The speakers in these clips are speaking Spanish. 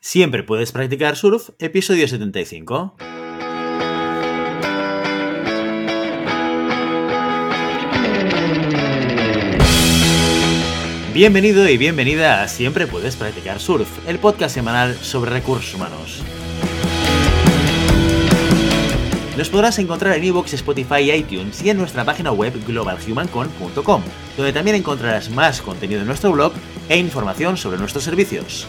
Siempre puedes practicar surf, episodio 75. Bienvenido y bienvenida a Siempre puedes practicar surf, el podcast semanal sobre recursos humanos. Nos podrás encontrar en iVoox, Spotify iTunes y en nuestra página web globalhumancon.com, donde también encontrarás más contenido en nuestro blog e información sobre nuestros servicios.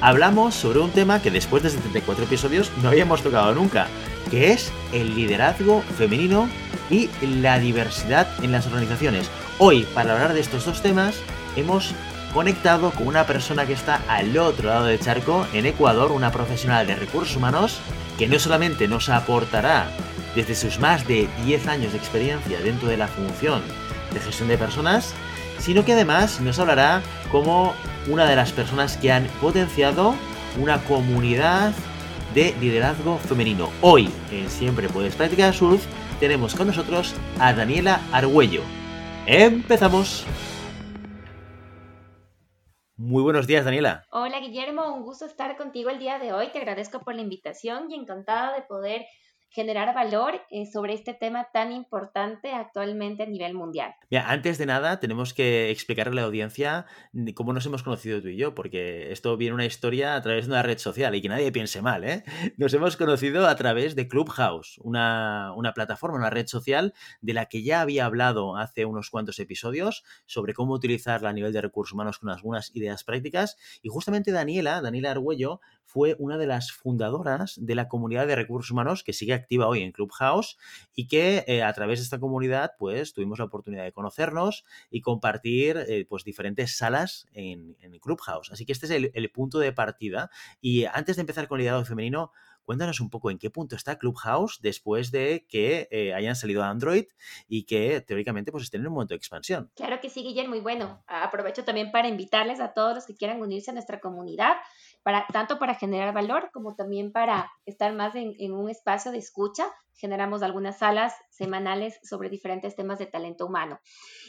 hablamos sobre un tema que después de 74 episodios no habíamos tocado nunca, que es el liderazgo femenino y la diversidad en las organizaciones. Hoy, para hablar de estos dos temas, hemos conectado con una persona que está al otro lado del charco, en Ecuador, una profesional de recursos humanos, que no solamente nos aportará desde sus más de 10 años de experiencia dentro de la función de gestión de personas, sino que además nos hablará como una de las personas que han potenciado una comunidad de liderazgo femenino. Hoy, en Siempre Puedes Practicar Surf, tenemos con nosotros a Daniela Argüello. ¡Empezamos! Muy buenos días, Daniela. Hola, Guillermo. Un gusto estar contigo el día de hoy. Te agradezco por la invitación y encantada de poder generar valor eh, sobre este tema tan importante actualmente a nivel mundial. Mira, antes de nada, tenemos que explicarle a la audiencia cómo nos hemos conocido tú y yo, porque esto viene una historia a través de una red social y que nadie piense mal, ¿eh? Nos hemos conocido a través de Clubhouse, una, una plataforma, una red social de la que ya había hablado hace unos cuantos episodios sobre cómo utilizarla a nivel de recursos humanos con algunas ideas prácticas. Y justamente Daniela, Daniela Argüello, fue una de las fundadoras de la comunidad de recursos humanos que sigue activa hoy en Clubhouse y que eh, a través de esta comunidad pues tuvimos la oportunidad de conocernos y compartir eh, pues diferentes salas en, Clubhouse. Así que este es el, punto de partida. Y antes de empezar con el liderazgo femenino, cuéntanos un poco en qué punto está Clubhouse después de que eh, hayan salido a Android y que teóricamente pues estén en un momento de expansión. Claro que sí, Guillermo, muy bueno. Aprovecho también para invitarles a todos los que quieran unirse a nuestra comunidad tanto para generar valor como también para estar más en, un espacio de escucha. Generamos algunas salas semanales sobre diferentes temas de talento humano.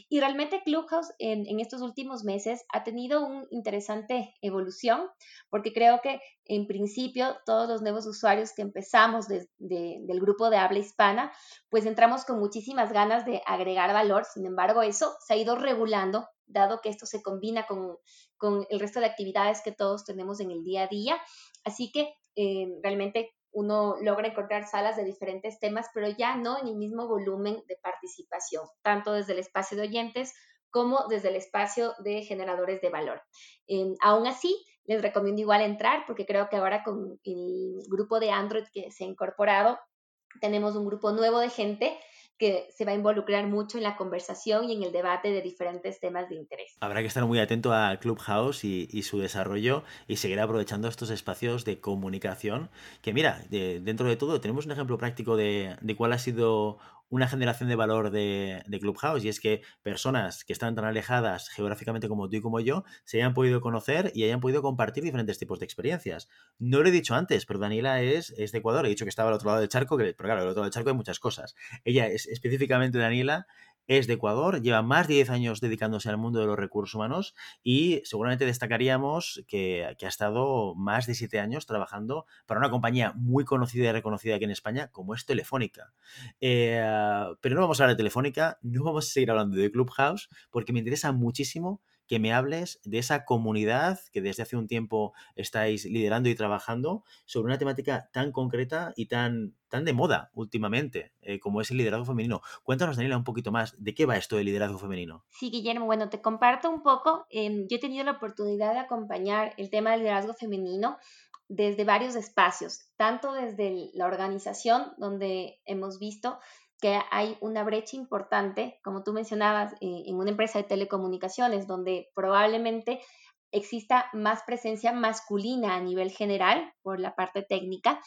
Y realmente Clubhouse en, estos últimos meses ha tenido una interesante evolución porque creo que en principio todos los nuevos usuarios que empezamos del grupo de habla hispana, pues entramos con muchísimas ganas de agregar valor. Sin embargo, eso se ha ido regulando dado que esto se combina con, el resto de actividades que todos tenemos en el día a día. Así que eh, realmente uno logra encontrar salas de diferentes temas, pero ya no en el mismo volumen de participación, tanto desde el espacio de oyentes como desde el espacio de generadores de valor. Eh, aún así, les recomiendo igual entrar porque creo que ahora con el grupo de Android que se ha incorporado, tenemos un grupo nuevo de gente que se va a involucrar mucho en la conversación y en el debate de diferentes temas de interés. Habrá que estar muy atento a Clubhouse y, su desarrollo y seguir aprovechando estos espacios de comunicación. Que mira, dentro de todo tenemos un ejemplo práctico de cuál ha sido una generación de valor de, Clubhouse y es que personas que están tan alejadas geográficamente como tú y como yo se hayan podido conocer y hayan podido compartir diferentes tipos de experiencias. No lo he dicho antes, pero Daniela es, es de Ecuador, he dicho que estaba al otro lado del charco, que, pero claro, al otro lado del charco hay muchas cosas. Ella es específicamente Daniela es de Ecuador, lleva más de 10 años dedicándose al mundo de los recursos humanos y seguramente destacaríamos que, ha estado más de 7 años trabajando para una compañía muy conocida y reconocida aquí en España como es Telefónica. Eh, pero no vamos a hablar de Telefónica, no vamos a seguir hablando de Clubhouse porque me interesa muchísimo que me hables de esa comunidad que desde hace un tiempo estáis liderando y trabajando sobre una temática tan concreta y tan, tan de moda últimamente, eh, como es el liderazgo femenino. Cuéntanos, Daniela, un poquito más, ¿de qué va esto del liderazgo femenino? Sí, Guillermo, bueno, te comparto un poco. Em, yo he tenido la oportunidad de acompañar el tema del liderazgo femenino desde varios espacios, tanto desde la organización, donde hemos visto que hay una brecha importante, como tú mencionabas, eh, en una empresa de telecomunicaciones, donde probablemente exista más presencia masculina a nivel general por la parte técnica,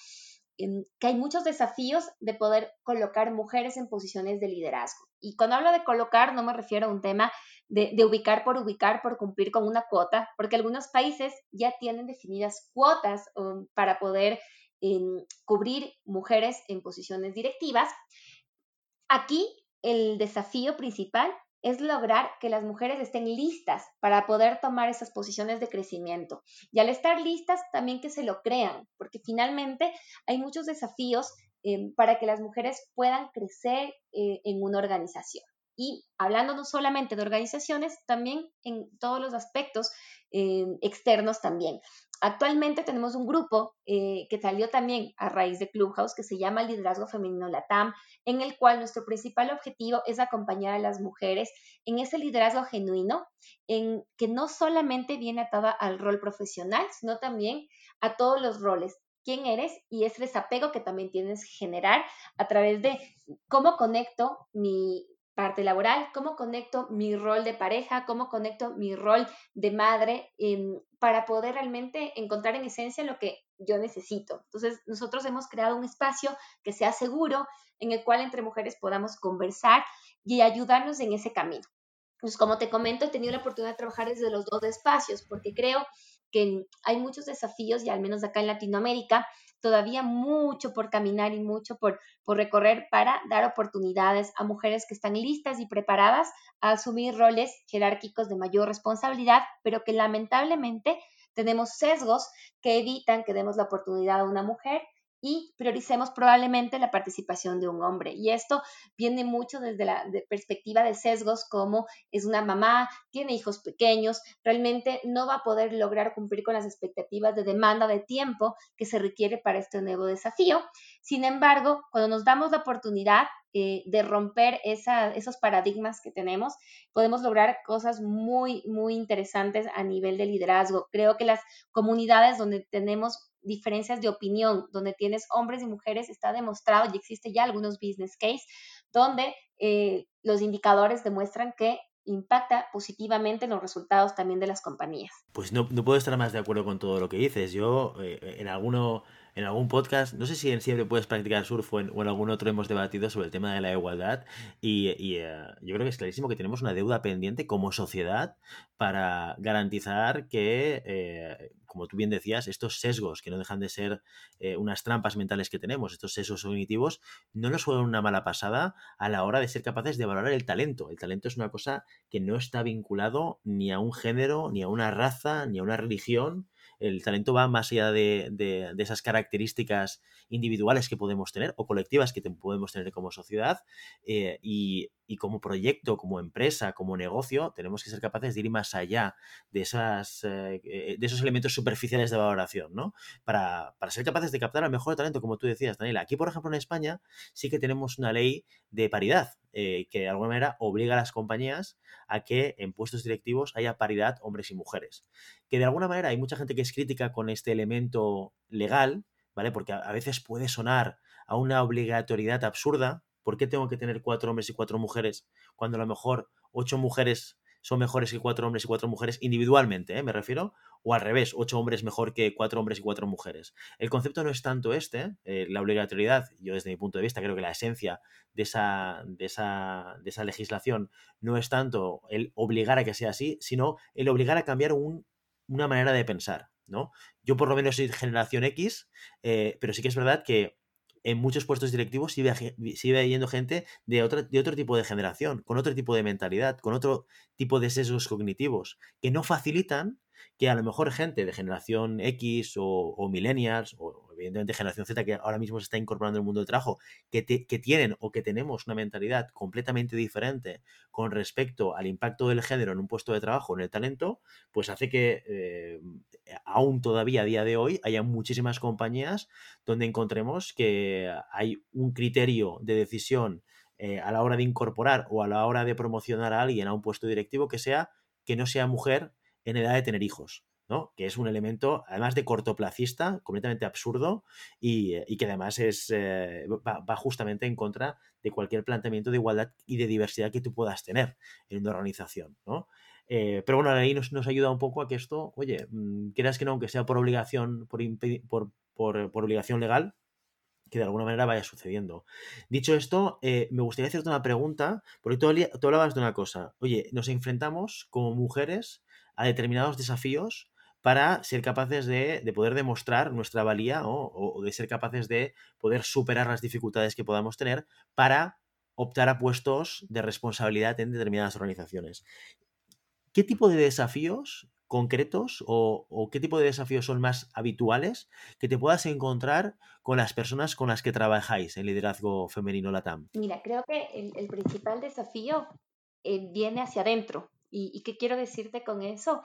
que hay muchos desafíos de poder colocar mujeres en posiciones de liderazgo. Y cuando hablo de colocar, no me refiero a un tema de, ubicar por ubicar, por cumplir con una cuota, porque algunos países ya tienen definidas cuotas um, para poder em, cubrir mujeres en posiciones directivas. Aquí el desafío principal es lograr que las mujeres estén listas para poder tomar esas posiciones de crecimiento. Y al estar listas, también que se lo crean, porque finalmente hay muchos desafíos eh, para que las mujeres puedan crecer eh, en una organización. Y hablando no solamente de organizaciones, también en todos los aspectos eh, externos también. Actualmente tenemos un grupo eh, que salió también a raíz de Clubhouse que se llama Liderazgo Femenino Latam, en el cual nuestro principal objetivo es acompañar a las mujeres en ese liderazgo genuino, en que no solamente viene atada al rol profesional, sino también a todos los roles, quién eres y ese desapego que también tienes que generar a través de cómo conecto mi, parte laboral, cómo conecto mi rol de pareja, cómo conecto mi rol de madre em, para poder realmente encontrar en esencia lo que yo necesito. Entonces, nosotros hemos creado un espacio que sea seguro, en el cual entre mujeres podamos conversar y ayudarnos en ese camino. Pues como te comento, he tenido la oportunidad de trabajar desde los dos espacios porque creo que hay muchos desafíos, y al menos acá en Latinoamérica, todavía mucho por caminar y mucho por, por recorrer para dar oportunidades a mujeres que están listas y preparadas a asumir roles jerárquicos de mayor responsabilidad, pero que lamentablemente tenemos sesgos que evitan que demos la oportunidad a una mujer y prioricemos probablemente la participación de un hombre. Y esto viene mucho desde la perspectiva de sesgos como es una mamá, tiene hijos pequeños, realmente no va a poder lograr cumplir con las expectativas de demanda de tiempo que se requiere para este nuevo desafío. Sin embargo, cuando nos damos la oportunidad eh, de romper esos paradigmas que tenemos, podemos lograr cosas muy, muy interesantes a nivel de liderazgo. Creo que las comunidades donde tenemos diferencias de opinión, donde tienes hombres y mujeres, está demostrado y existe ya algunos business case donde eh, los indicadores demuestran que impacta positivamente los resultados también de las compañías. Pues no, puedo estar más de acuerdo con todo lo que dices. Yo eh, en alguno en algún podcast, no sé si en siempre puedes practicar surf o en, algún otro hemos debatido sobre el tema de la igualdad y, eh, yo creo que es clarísimo que tenemos una deuda pendiente como sociedad para garantizar que como tú bien decías, estos sesgos que no dejan de ser eh, unas trampas mentales que tenemos, estos sesgos cognitivos, no nos juegan una mala pasada a la hora de ser capaces de valorar el talento. El talento es una cosa que no está vinculado ni a un género, ni a una raza, ni a una religión, el talento va más allá de, esas características individuales que podemos tener o colectivas que podemos tener como sociedad eh, y, como proyecto, como empresa, como negocio, tenemos que ser capaces de ir más allá de, esas, eh, eh, de esos elementos superficiales de valoración, ¿no? Para, ser capaces de captar al mejor talento, como tú decías, Daniela. Aquí, por ejemplo, en España sí que tenemos una ley de paridad que de alguna manera obliga a las compañías a que en puestos directivos haya paridad hombres y mujeres. Que de alguna manera hay mucha gente que es crítica con este elemento legal, ¿vale? Porque a veces puede sonar a una obligatoriedad absurda. ¿Por qué tengo que tener cuatro hombres y cuatro mujeres cuando a lo mejor ocho mujeres son mejores que cuatro hombres y cuatro mujeres individualmente, ¿eh? me refiero, o al revés, ocho hombres mejor que cuatro hombres y cuatro mujeres. El concepto no es tanto este, eh, la obligatoriedad, yo desde mi punto de vista creo que la esencia de esa, de, esa, de esa legislación no es tanto el obligar a que sea así, sino el obligar a cambiar una manera de pensar. ¿no? Yo por lo menos soy generación X, eh, pero sí que es verdad que en muchos puestos directivos sigue, sigue yendo gente de, otra, de otro tipo de generación, con otro tipo de mentalidad, con otro tipo de sesgos cognitivos, que no facilitan que a lo mejor gente de generación X o, millennials, o evidentemente generación Z que ahora mismo se está incorporando al mundo del trabajo, que, tienen o que tenemos una mentalidad completamente diferente con respecto al impacto del género en un puesto de trabajo, en el talento, pues hace que eh, aún todavía a día de hoy haya muchísimas compañías donde encontremos que hay un criterio de decisión eh, a la hora de incorporar o a la hora de promocionar a alguien a un puesto directivo que sea que no sea mujer en edad de tener hijos, ¿no? Que es un elemento, además de cortoplacista, completamente absurdo y, eh, que además es, eh, va, justamente en contra de cualquier planteamiento de igualdad y de diversidad que tú puedas tener en una organización, ¿no? Eh, pero bueno, la ley nos, nos, ayuda un poco a que esto, oye, mm, quieras que no, aunque sea por obligación, por, por, por, por obligación legal, que de alguna manera vaya sucediendo. Dicho esto, eh, me gustaría hacerte una pregunta, porque tú, tú, hablabas de una cosa. Oye, nos enfrentamos como mujeres a determinados desafíos para ser capaces de, de poder demostrar nuestra valía o, de ser capaces de poder superar las dificultades que podamos tener para optar a puestos de responsabilidad en determinadas organizaciones. ¿Qué tipo de desafíos concretos o, qué tipo de desafíos son más habituales que te puedas encontrar con las personas con las que trabajáis en liderazgo femenino LATAM? Mira, creo que el, principal desafío eh, viene hacia adentro. ¿Y, qué quiero decirte con eso?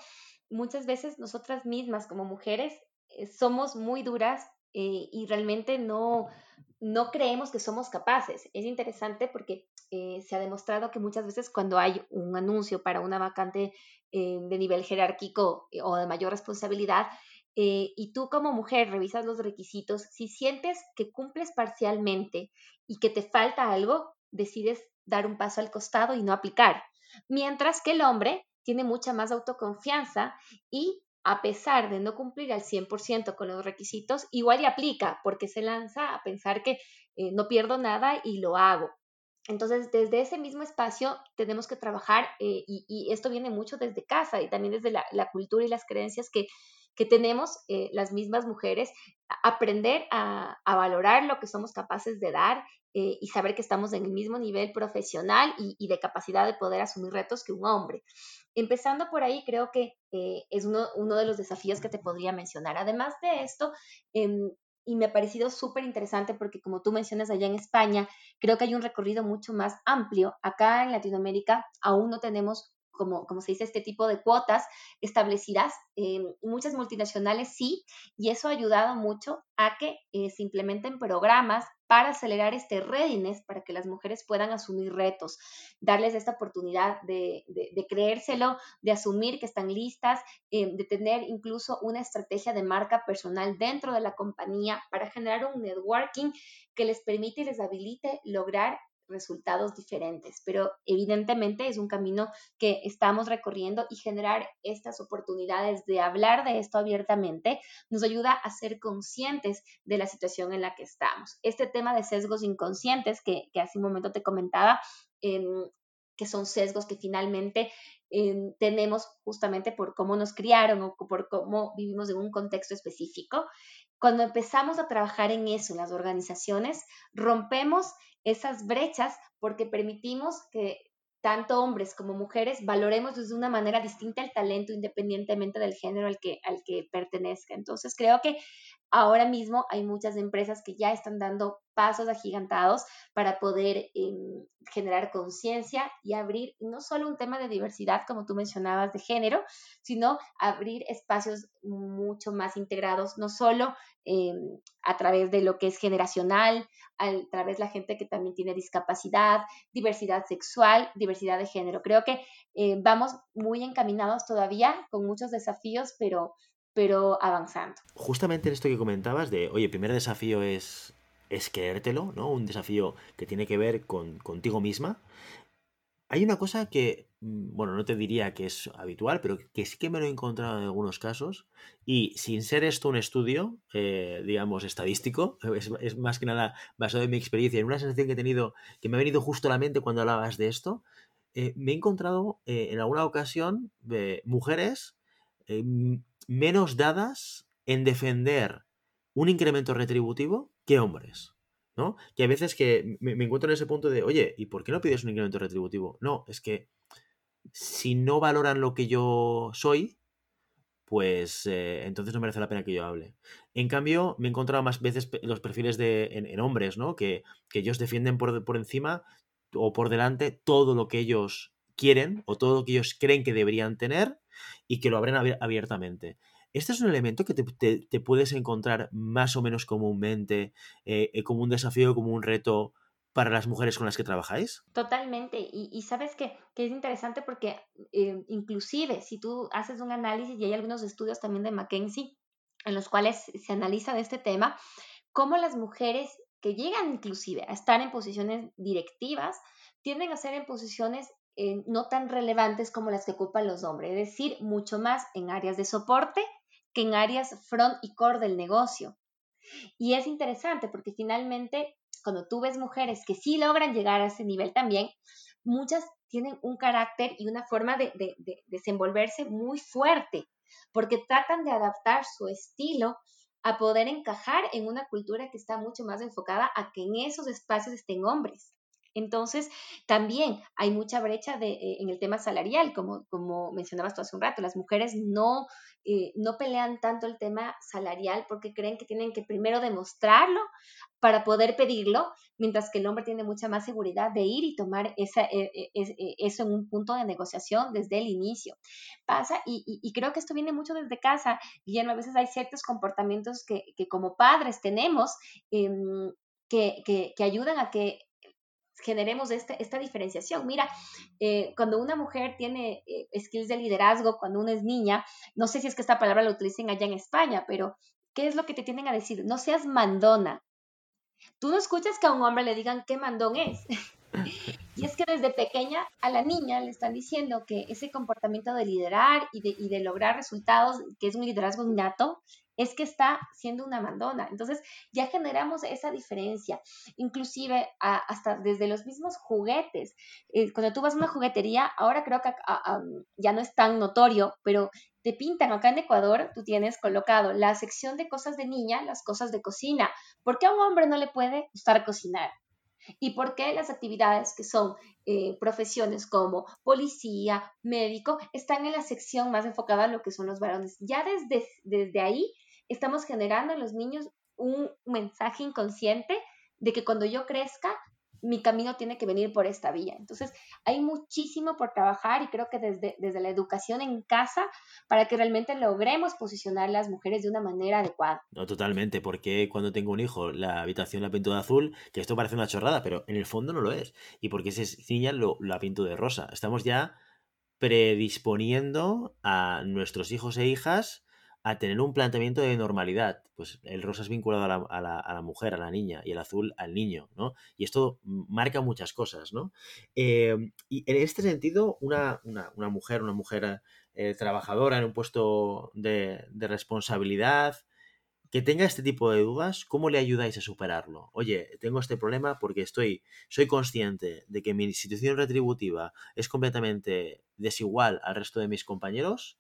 Muchas veces nosotras mismas como mujeres eh, somos muy duras eh, y realmente no, no creemos que somos capaces. Es interesante porque se ha demostrado que muchas veces cuando hay un anuncio para una vacante eh, de nivel jerárquico eh, o de mayor responsabilidad, eh, y tú como mujer revisas los requisitos, si sientes que cumples parcialmente y que te falta algo, decides dar un paso al costado y no aplicar. Mientras que el hombre tiene mucha más autoconfianza y a pesar de no cumplir al 100% con los requisitos, igual y aplica porque se lanza a pensar que no pierdo nada y lo hago. Entonces, desde ese mismo espacio tenemos que trabajar eh, y, esto viene mucho desde casa y también desde la, cultura y las creencias que, tenemos eh, las mismas mujeres, aprender a, valorar lo que somos capaces de dar eh, y saber que estamos en el mismo nivel profesional y, de capacidad de poder asumir retos que un hombre. Empezando por ahí, creo que es uno, de los desafíos que te podría mencionar. Además de esto, em, y me ha parecido súper interesante porque como tú mencionas allá en España, creo que hay un recorrido mucho más amplio. Acá en Latinoamérica aún no tenemos como, como se dice, este tipo de cuotas establecidas. Eh, muchas multinacionales sí, y eso ha ayudado mucho a que eh, se implementen programas para acelerar este readiness, para que las mujeres puedan asumir retos, darles esta oportunidad de, creérselo, de asumir que están listas, eh, de tener incluso una estrategia de marca personal dentro de la compañía para generar un networking que les permite y les habilite lograr resultados diferentes, pero evidentemente es un camino que estamos recorriendo y generar estas oportunidades de hablar de esto abiertamente nos ayuda a ser conscientes de la situación en la que estamos. Este tema de sesgos inconscientes que, hace un momento te comentaba, em, que son sesgos que finalmente em, tenemos justamente por cómo nos criaron o por cómo vivimos en un contexto específico. Cuando empezamos a trabajar en eso en las organizaciones, rompemos esas brechas porque permitimos que tanto hombres como mujeres valoremos de una manera distinta el talento independientemente del género al que, al que pertenezca. Entonces creo que ahora mismo hay muchas empresas que ya están dando pasos agigantados para poder em, generar conciencia y abrir no solo un tema de diversidad, como tú mencionabas, de género, sino abrir espacios mucho más integrados, no solo em, a través de lo que es generacional, a través de la gente que también tiene discapacidad, diversidad sexual, diversidad de género. Creo que eh, vamos muy encaminados todavía con muchos desafíos, pero pero avanzando. Justamente en esto que comentabas de, oye, el primer desafío es es creértelo, ¿no? Un desafío que tiene que ver con contigo misma. Hay una cosa que, mm, bueno, no te diría que es habitual, pero que sí que me lo he encontrado en algunos casos. Y sin ser esto un estudio, eh, digamos, estadístico, es, más que nada basado en mi experiencia, en una sensación que he tenido, que me ha venido justo a la mente cuando hablabas de esto, eh, me he encontrado eh, en alguna ocasión mujeres menos dadas en defender un incremento retributivo que hombres. ¿no? Que a veces que me, encuentro en ese punto de, oye, ¿y por qué no pides un incremento retributivo? No, es que si no valoran lo que yo soy, pues eh, entonces no merece la pena que yo hable. En cambio, me he encontrado más veces los perfiles de, en, hombres, ¿no? Que, ellos defienden por, por encima o por delante todo lo que ellos quieren o todo lo que ellos creen que deberían tener y que lo abren abiertamente. Este es un elemento que te, puedes encontrar más o menos comúnmente eh, eh, como un desafío, como un reto para las mujeres con las que trabajáis? Totalmente. Y, sabes que, es interesante porque eh, inclusive si tú haces un análisis y hay algunos estudios también de McKinsey en los cuales se analiza este tema, cómo las mujeres que llegan inclusive a estar en posiciones directivas tienden a ser en posiciones eh, no tan relevantes como las que ocupan los hombres, es decir, mucho más en áreas de soporte que en áreas front y core del negocio. Y es interesante porque finalmente, cuando tú ves mujeres que sí logran llegar a ese nivel también, muchas tienen un carácter y una forma de, desenvolverse muy fuerte, porque tratan de adaptar su estilo a poder encajar en una cultura que está mucho más enfocada a que en esos espacios estén hombres. Entonces, también hay mucha brecha de, eh, en el tema salarial, como, como mencionabas tú hace un rato. Las mujeres no, eh, no pelean tanto el tema salarial porque creen que tienen que primero demostrarlo para poder pedirlo, mientras que el hombre tiene mucha más seguridad de ir y tomar esa, e, e, e, eso en un punto de negociación desde el inicio. Pasa, y, creo que esto viene mucho desde casa, Guillermo, a veces hay ciertos comportamientos que, como padres tenemos em, que, que ayudan a que generemos este, esta diferenciación. Mira, eh, cuando una mujer tiene eh, skills de liderazgo, cuando una es niña, no sé si es que esta palabra la utilicen allá en España, pero ¿qué es lo que te tienen a decir? No seas mandona. Tú no escuchas que a un hombre le digan qué mandón es. y es que desde pequeña a la niña le están diciendo que ese comportamiento de liderar y de, y de lograr resultados, que es un liderazgo innato, es que está siendo una mandona. Entonces ya generamos esa diferencia, inclusive hasta desde los mismos juguetes. Eh, cuando tú vas a una juguetería, ahora creo que ya no es tan notorio, pero te pintan acá en Ecuador, tú tienes colocado la sección de cosas de niña, las cosas de cocina. ¿Por qué a un hombre no le puede gustar cocinar? ¿Y por qué las actividades que son eh, profesiones como policía, médico, están en la sección más enfocada a lo que son los varones? Ya desde, desde ahí estamos generando en los niños un mensaje inconsciente de que cuando yo crezca, mi camino tiene que venir por esta vía. Entonces, hay muchísimo por trabajar y creo que desde, desde la educación en casa para que realmente logremos posicionar las mujeres de una manera adecuada. No, totalmente, porque cuando tengo un hijo, la habitación la pinto de azul, que esto parece una chorrada, pero en el fondo no lo es. Y porque si es niña, lo, la pinto de rosa. Estamos ya predisponiendo a nuestros hijos e hijas a tener un planteamiento de normalidad. Pues el rosa es vinculado a la, mujer, a la niña, y el azul al niño, ¿no? Y esto marca muchas cosas, ¿no? Em, y en este sentido, una, mujer, una mujer eh, trabajadora en un puesto de, responsabilidad, que tenga este tipo de dudas, ¿cómo le ayudáis a superarlo? Oye, tengo este problema porque estoy, soy consciente de que mi situación retributiva es completamente desigual al resto de mis compañeros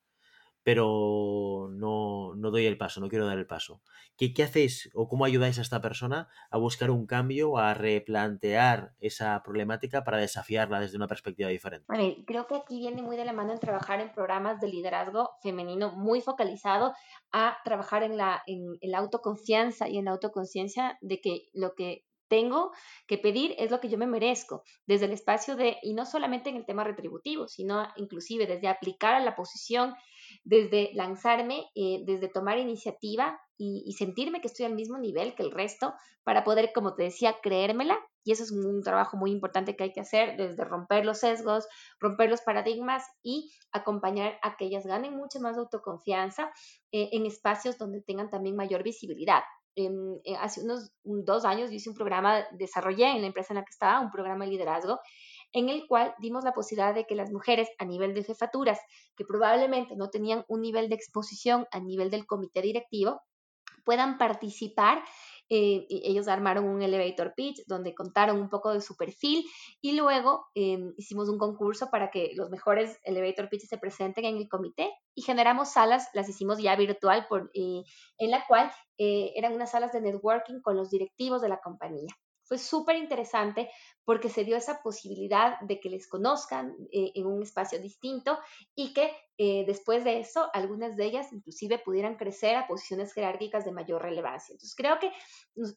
pero no, doy el paso, no quiero dar el paso. ¿Qué, ¿Qué, hacéis o cómo ayudáis a esta persona a buscar un cambio, a replantear esa problemática para desafiarla desde una perspectiva diferente? Bueno, creo que aquí viene muy de la mano en trabajar en programas de liderazgo femenino muy focalizado a trabajar en la, en la autoconfianza y en la autoconciencia de que lo que tengo que pedir es lo que yo me merezco, desde el espacio de, y no solamente en el tema retributivo, sino inclusive desde aplicar a la posición desde lanzarme, eh, desde tomar iniciativa y, sentirme que estoy al mismo nivel que el resto para poder, como te decía, creérmela. Y eso es un trabajo muy importante que hay que hacer, desde romper los sesgos, romper los paradigmas y acompañar a que ellas ganen mucho más autoconfianza eh, en espacios donde tengan también mayor visibilidad. Eh, hace unos dos años yo hice un programa, desarrollé en la empresa en la que estaba un programa de liderazgo en el cual dimos la posibilidad de que las mujeres a nivel de jefaturas, que probablemente no tenían un nivel de exposición a nivel del comité directivo, puedan participar eh, ellos armaron un elevator pitch donde contaron un poco de su perfil y luego em, hicimos un concurso para que los mejores elevator pitches se presenten en el comité y generamos salas, las hicimos ya virtual, en la cual eh, eran unas salas de networking con los directivos de la compañía. Fue súper interesante porque se dio esa posibilidad de que les conozcan eh, en un espacio distinto y que eh, después de eso algunas de ellas inclusive pudieran crecer a posiciones jerárquicas de mayor relevancia. Entonces creo que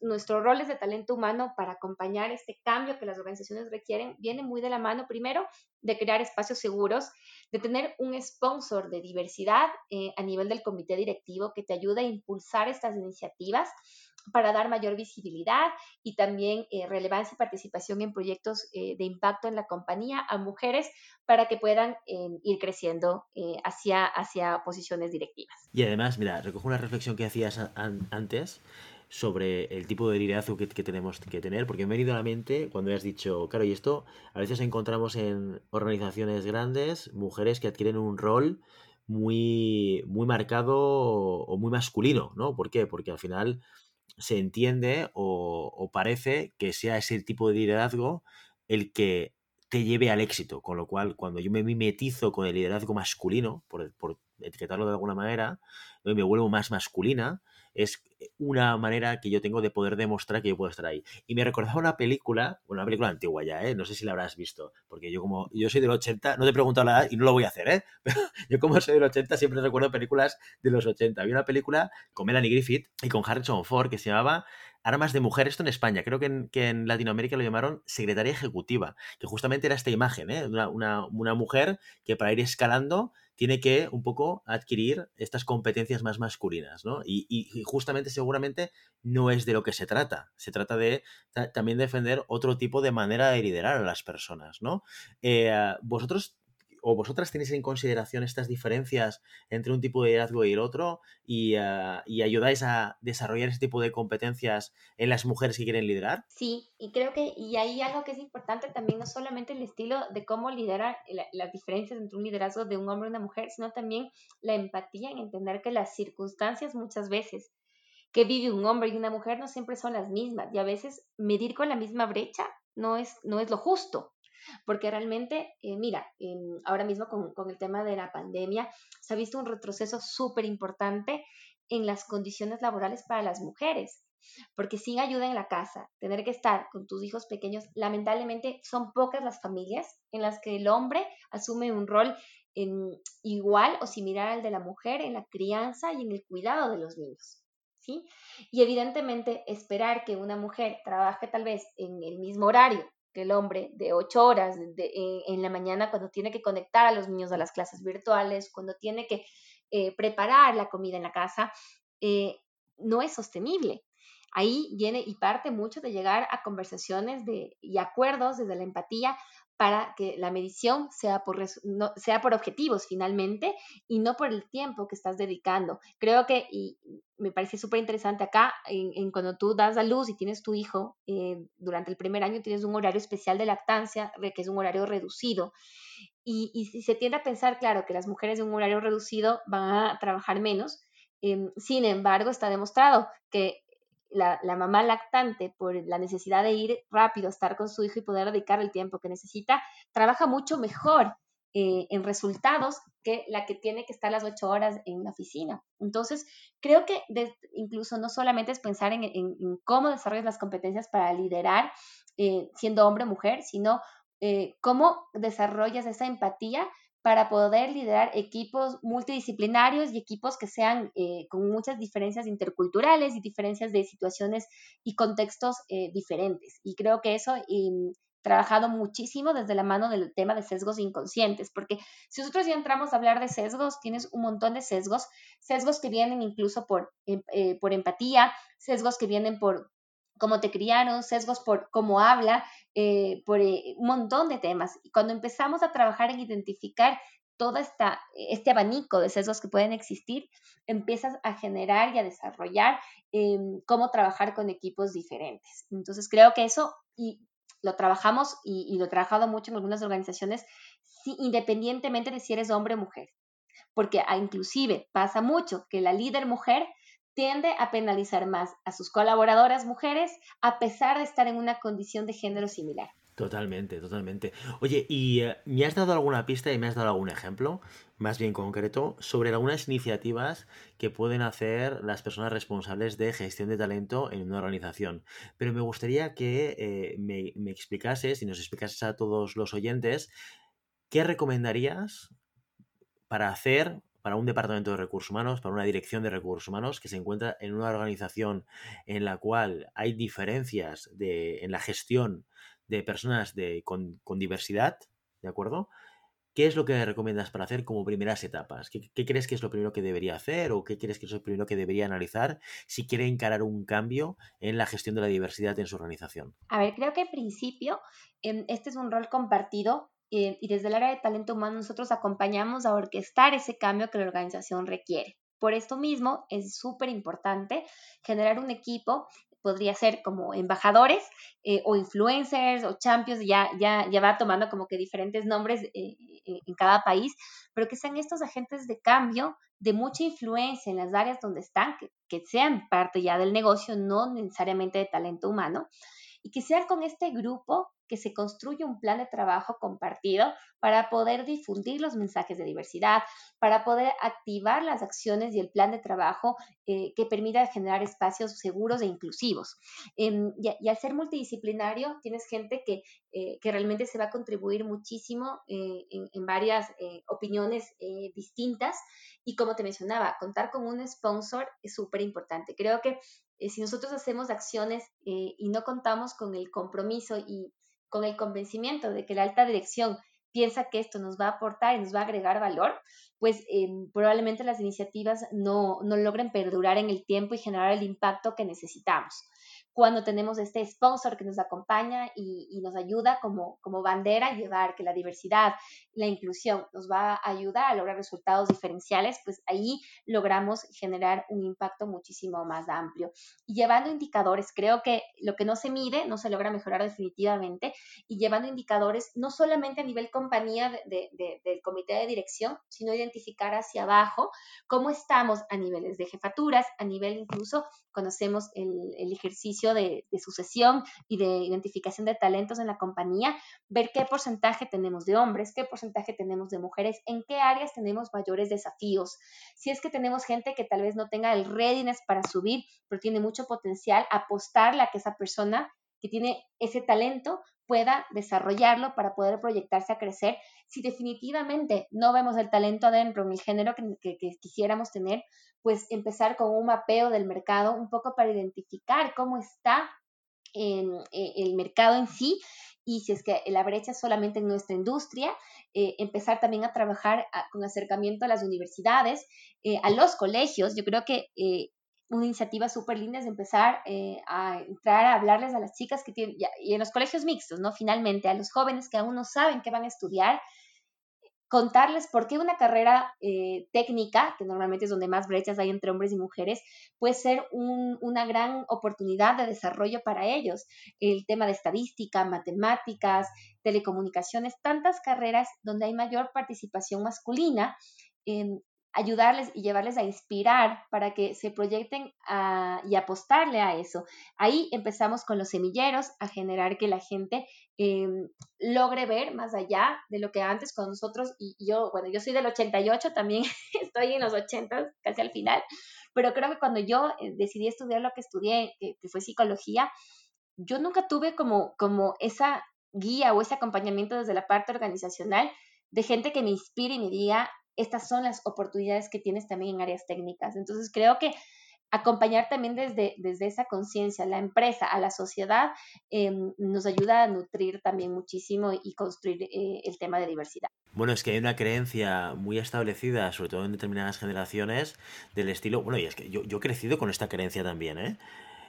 nuestro rol es de talento humano para acompañar este cambio que las organizaciones requieren viene muy de la mano primero de crear espacios seguros, de tener un sponsor de diversidad eh, a nivel del comité directivo que te ayude a impulsar estas iniciativas para dar mayor visibilidad y también eh, relevancia y participación en proyectos eh, de impacto en la compañía a mujeres para que puedan em, ir creciendo eh, hacia, hacia posiciones directivas. Y además, mira, recojo una reflexión que hacías antes sobre el tipo de liderazgo que, que, tenemos que tener, porque me ha venido a la mente cuando has dicho, claro, y esto a veces encontramos en organizaciones grandes mujeres que adquieren un rol muy, muy marcado o muy masculino, ¿no? ¿Por qué? Porque al final se entiende o, parece que sea ese tipo de liderazgo el que te lleve al éxito. Con lo cual, cuando yo me mimetizo con el liderazgo masculino, por, por etiquetarlo de alguna manera, me vuelvo más masculina, es una manera que yo tengo de poder demostrar que yo puedo estar ahí. Y me recordaba una película, una película antigua ya, ¿eh? no sé si la habrás visto, porque yo como yo soy del 80, no te he preguntado la edad y no lo voy a hacer, ¿eh? pero yo como soy del 80 siempre recuerdo películas de los 80. Había una película con Melanie Griffith y con Harrison Ford que se llamaba Armas de Mujer, esto en España, creo que en, Latinoamérica lo llamaron secretaria ejecutiva, que justamente era esta imagen, ¿eh? una, una mujer que para ir escalando tiene que un poco adquirir estas competencias más masculinas, ¿no? Y, justamente seguramente no es de lo que se trata. Se trata de también defender otro tipo de manera de liderar a las personas, ¿no? Eh, vosotros o vosotras tenéis en consideración estas diferencias entre un tipo de liderazgo y el otro y, ah, y, ayudáis a desarrollar ese tipo de competencias en las mujeres que quieren liderar? Sí, y creo que y hay algo que es importante también, no solamente el estilo de cómo liderar las diferencias entre un liderazgo de un hombre y una mujer, sino también la empatía en entender que las circunstancias muchas veces que vive un hombre y una mujer no siempre son las mismas y a veces medir con la misma brecha no es, no es lo justo. Porque realmente, eh, mira, ahora mismo con, el tema de la pandemia, se ha visto un retroceso súper importante en las condiciones laborales para las mujeres. Porque sin ayuda en la casa, tener que estar con tus hijos pequeños, lamentablemente son pocas las familias en las que el hombre asume un rol igual o similar al de la mujer en la crianza y en el cuidado de los niños. ¿sí? Y evidentemente esperar que una mujer trabaje tal vez en el mismo horario que el hombre de ocho horas en, la mañana cuando tiene que conectar a los niños a las clases virtuales, cuando tiene que eh, preparar la comida en la casa, eh, no es sostenible. Ahí viene y parte mucho de llegar a conversaciones de, y acuerdos desde la empatía para que la medición sea por, sea por objetivos finalmente y no por el tiempo que estás dedicando. Creo que, y me parece súper interesante acá, en, cuando tú das a luz y tienes tu hijo, eh, durante el primer año tienes un horario especial de lactancia, que es un horario reducido. Y, y, se tiende a pensar, claro, que las mujeres de un horario reducido van a trabajar menos. Em, sin embargo, está demostrado que la, mamá lactante, por la necesidad de ir rápido, estar con su hijo y poder dedicar el tiempo que necesita, trabaja mucho mejor eh, en resultados que la que tiene que estar las ocho horas en la oficina. Entonces, creo que incluso no solamente es pensar en, cómo desarrollas las competencias para liderar eh, siendo hombre o mujer, sino eh, cómo desarrollas esa empatía para poder liderar equipos multidisciplinarios y equipos que sean eh, con muchas diferencias interculturales y diferencias de situaciones y contextos eh, diferentes. Y creo que eso he trabajado muchísimo desde la mano del tema de sesgos inconscientes, porque si nosotros ya entramos a hablar de sesgos, tienes un montón de sesgos, sesgos que vienen incluso por, em, eh, por empatía, sesgos que vienen por cómo te criaron, sesgos por cómo habla, eh, por eh, un montón de temas. Y cuando empezamos a trabajar en identificar todo esta, este abanico de sesgos que pueden existir, empiezas a generar y a desarrollar em, cómo trabajar con equipos diferentes. Entonces creo que eso y lo trabajamos y, lo he trabajado mucho en algunas organizaciones, independientemente de si eres hombre o mujer. Porque ah, inclusive pasa mucho que la líder mujer tiende a penalizar más a sus colaboradoras mujeres a pesar de estar en una condición de género similar. Totalmente, totalmente. Oye, ¿y eh, me has dado alguna pista y me has dado algún ejemplo, más bien concreto, sobre algunas iniciativas que pueden hacer las personas responsables de gestión de talento en una organización? Pero me gustaría que eh, me, me explicases y nos explicases a todos los oyentes qué recomendarías para hacer para un departamento de recursos humanos, para una dirección de recursos humanos que se encuentra en una organización en la cual hay diferencias de, en la gestión de personas de, con, diversidad, ¿de acuerdo? ¿qué es lo que recomiendas para hacer como primeras etapas? ¿Qué, crees que es lo primero que debería hacer o qué crees que es lo primero que debería analizar si quiere encarar un cambio en la gestión de la diversidad en su organización? A ver, creo que en principio em, este es un rol compartido eh, y desde el área de talento humano nosotros acompañamos a orquestar ese cambio que la organización requiere. Por esto mismo es súper importante generar un equipo podría ser como embajadores eh, o influencers o champions, ya, ya, ya va tomando como que diferentes nombres eh, en cada país, pero que sean estos agentes de cambio de mucha influencia en las áreas donde están, que, que sean parte ya del negocio, no necesariamente de talento humano, y que sean con este grupo que se construye un plan de trabajo compartido para poder difundir los mensajes de diversidad, para poder activar las acciones y el plan de trabajo eh, que permita generar espacios seguros e inclusivos. Em, y, al ser multidisciplinario, tienes gente que, eh, que realmente se va a contribuir muchísimo eh, en, en, varias opiniones distintas. Y como te mencionaba, contar con un sponsor es súper importante. Creo que si nosotros hacemos acciones y no contamos con el compromiso y, con el convencimiento de que la alta dirección piensa que esto nos va a aportar y nos va a agregar valor, pues em, probablemente las iniciativas no, no logren perdurar en el tiempo y generar el impacto que necesitamos cuando tenemos este sponsor que nos acompaña y, nos ayuda como, como bandera a llevar que la diversidad, la inclusión nos va a ayudar a lograr resultados diferenciales, pues ahí logramos generar un impacto muchísimo más amplio. Y llevando indicadores, creo que lo que no se mide no se logra mejorar definitivamente y llevando indicadores no solamente a nivel compañía del comité de dirección, sino identificar hacia abajo cómo estamos a niveles de jefaturas, a nivel incluso conocemos el, el ejercicio de, sucesión y de identificación de talentos en la compañía, ver qué porcentaje tenemos de hombres, qué porcentaje tenemos de mujeres, en qué áreas tenemos mayores desafíos. Si es que tenemos gente que tal vez no tenga el readiness para subir, pero tiene mucho potencial, apostarle a que esa persona que tiene ese talento pueda desarrollarlo para poder proyectarse a crecer. Si definitivamente no vemos el talento adentro en el género que, quisiéramos tener, pues empezar con un mapeo del mercado un poco para identificar cómo está en, eh, el mercado en sí y si es que la brecha es solamente en nuestra industria, eh, empezar también a trabajar con acercamiento a las universidades, eh, a los colegios. Yo creo que una iniciativa súper linda es empezar a entrar a hablarles a las chicas que tienen, y en los colegios mixtos, ¿no? Finalmente, a los jóvenes que aún no saben qué van a estudiar, contarles por qué una carrera eh, técnica, que normalmente es donde más brechas hay entre hombres y mujeres, puede ser una gran oportunidad de desarrollo para ellos. El tema de estadística, matemáticas, telecomunicaciones, tantas carreras donde hay mayor participación masculina ayudarles y llevarles a inspirar para que se proyecten y apostarle a eso. Ahí empezamos con los semilleros a generar que la gente em, logre ver más allá de lo que antes con nosotros, y, yo, bueno, yo soy del 88, también estoy en los 80, casi al final, pero creo que cuando yo eh, decidí estudiar lo que estudié, que, que fue psicología, yo nunca tuve como, como esa guía o ese acompañamiento desde la parte organizacional de gente que me inspire y me diga, estas son las oportunidades que tienes también en áreas técnicas. Entonces, creo que acompañar también desde, desde esa conciencia, la empresa, a la sociedad, em, nos ayuda a nutrir también muchísimo y construir eh, el tema de diversidad. Bueno, es que hay una creencia muy establecida, sobre todo en determinadas generaciones, del estilo, bueno, y es que yo, yo he crecido con esta creencia también, ¿eh?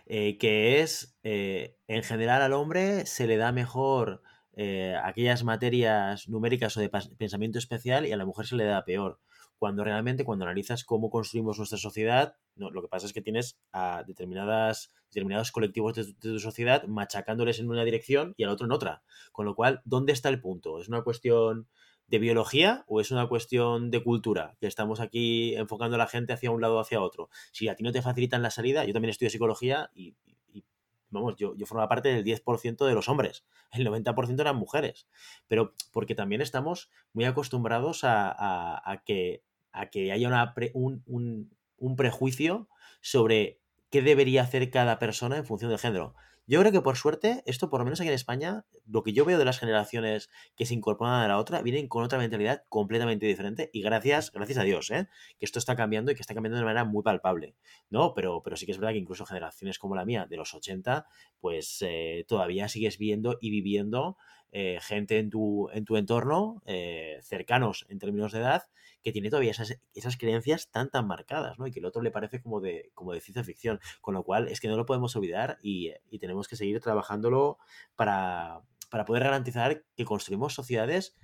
eh que es, eh, en general al hombre se le da mejor eh, aquellas materias numéricas o de pensamiento especial y a la mujer se le da peor. Cuando realmente, cuando analizas cómo construimos nuestra sociedad, no, lo que pasa es que tienes a determinadas, determinados colectivos de, tu sociedad machacándoles en una dirección y al otro en otra. Con lo cual, ¿dónde está el punto? ¿Es una cuestión de biología o es una cuestión de cultura? Que estamos aquí enfocando a la gente hacia un lado o hacia otro. Si a ti no te facilitan la salida, yo también estudio psicología y vamos, yo, yo formaba parte del 10% de los hombres, el 90% eran mujeres, pero porque también estamos muy acostumbrados a, que, a que haya una un, prejuicio sobre qué debería hacer cada persona en función del género. Yo creo que por suerte, esto por lo menos aquí en España, lo que yo veo de las generaciones que se incorporan a la otra, vienen con otra mentalidad completamente diferente y gracias, gracias a Dios, ¿eh? que esto está cambiando y que está cambiando de manera muy palpable, ¿no? Pero, pero sí que es verdad que incluso generaciones como la mía, de los 80, pues eh, todavía sigues viendo y viviendo eh, gente en tu, en tu entorno, eh, cercanos en términos de edad, que tiene todavía esas, esas, creencias tan tan marcadas, ¿no? Y que el otro le parece como de, como de ciencia ficción. Con lo cual es que no lo podemos olvidar y, y tenemos que seguir trabajándolo para, para, poder garantizar que construimos sociedades.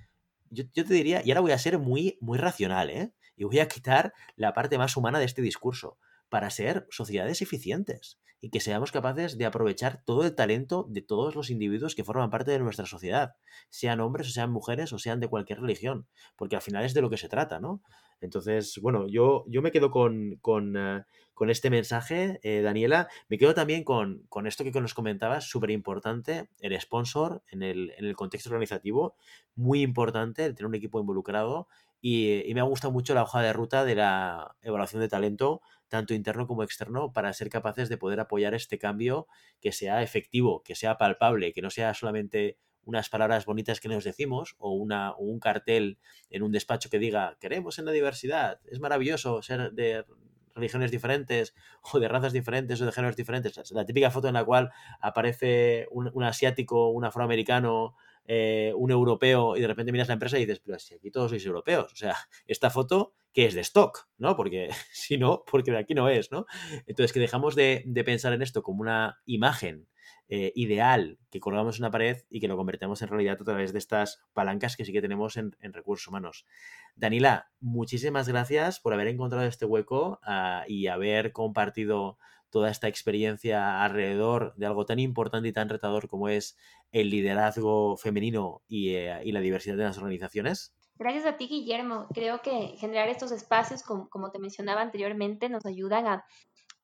Yo, yo, te diría, y ahora voy a ser muy, muy racional, ¿eh? Y voy a quitar la parte más humana de este discurso para ser sociedades eficientes y que seamos capaces de aprovechar todo el talento de todos los individuos que forman parte de nuestra sociedad, sean hombres o sean mujeres o sean de cualquier religión, porque al final es de lo que se trata, ¿no? Entonces, bueno, yo, yo me quedo con, con, uh, con este mensaje, eh, Daniela. Me quedo también con, con esto que nos comentabas, súper importante, el sponsor en el, en el contexto organizativo, muy importante el tener un equipo involucrado y, y, me ha gustado mucho la hoja de ruta de la evaluación de talento, tanto interno como externo, para ser capaces de poder apoyar este cambio que sea efectivo, que sea palpable, que no sea solamente unas palabras bonitas que nos decimos o, una, o un cartel en un despacho que diga queremos en la diversidad, es maravilloso ser de religiones diferentes o de razas diferentes o de géneros diferentes. La típica foto en la cual aparece un, asiático, un afroamericano, eh, un europeo y de repente miras la empresa y dices, pero si aquí todos sois europeos, o sea, esta foto que es de stock, ¿no? Porque si no, porque de aquí no es, ¿no? Entonces, que dejamos de, de pensar en esto como una imagen eh, ideal que colgamos una pared y que lo convertamos en realidad a través de estas palancas que sí que tenemos en, recursos humanos. Danila, muchísimas gracias por haber encontrado este hueco uh, y haber compartido toda esta experiencia alrededor de algo tan importante y tan retador como es el liderazgo femenino y, eh, la diversidad de las organizaciones? Gracias a ti, Guillermo. Creo que generar estos espacios, como, como te mencionaba anteriormente, nos ayudan a,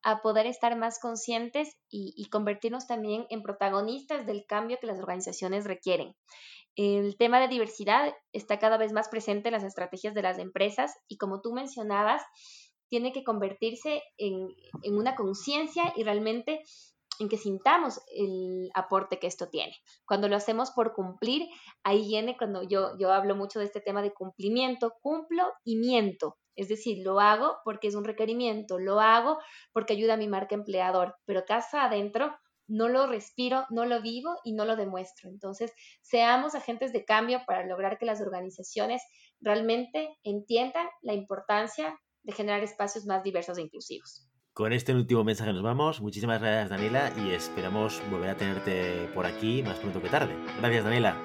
a poder estar más conscientes y, convertirnos también en protagonistas del cambio que las organizaciones requieren. El tema de diversidad está cada vez más presente en las estrategias de las empresas y como tú mencionabas, tiene que convertirse en una conciencia y realmente en que sintamos el aporte que esto tiene. Cuando lo hacemos por cumplir, ahí viene cuando yo, yo hablo mucho de este tema de cumplimiento, cumplo y miento. Es decir, lo hago porque es un requerimiento, lo hago porque ayuda a mi marca empleador, pero casa adentro no lo respiro, no lo vivo y no lo demuestro. Entonces, seamos agentes de cambio para lograr que las organizaciones realmente entiendan la importancia de generar espacios más diversos e inclusivos. Con este último mensaje nos vamos. Muchísimas gracias, Daniela, y esperamos volver a tenerte por aquí más pronto que tarde. Gracias, Daniela.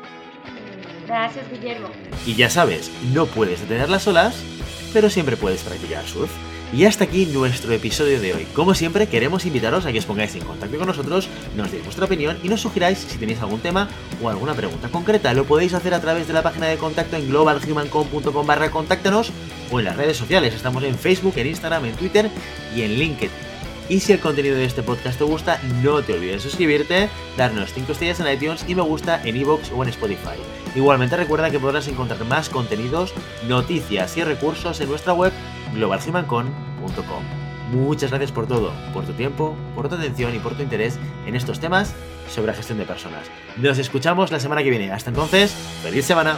Gracias, Guillermo. Y ya sabes, no puedes detenerlas solas, pero siempre puedes practicar surf. Y hasta aquí nuestro episodio de hoy. Como siempre, queremos invitaros a que os pongáis en contacto con nosotros, nos deis vuestra opinión y nos sugiráis si tenéis algún tema o alguna pregunta concreta. Lo podéis hacer a través de la página de contacto en globalhumancom.com barra contáctanos o en las redes sociales. Estamos en Facebook, en Instagram, en Twitter y en LinkedIn. Y si el contenido de este podcast te gusta, no te olvides de suscribirte, darnos 5 estrellas en iTunes y me gusta en iVoox o en Spotify. Igualmente recuerda que podrás encontrar más contenidos, noticias y recursos en nuestra web globalhumancon.com. Muchas gracias por todo, por tu tiempo, por tu atención y por tu interés en estos temas sobre la gestión de personas. Nos escuchamos la semana que viene. Hasta entonces, feliz semana.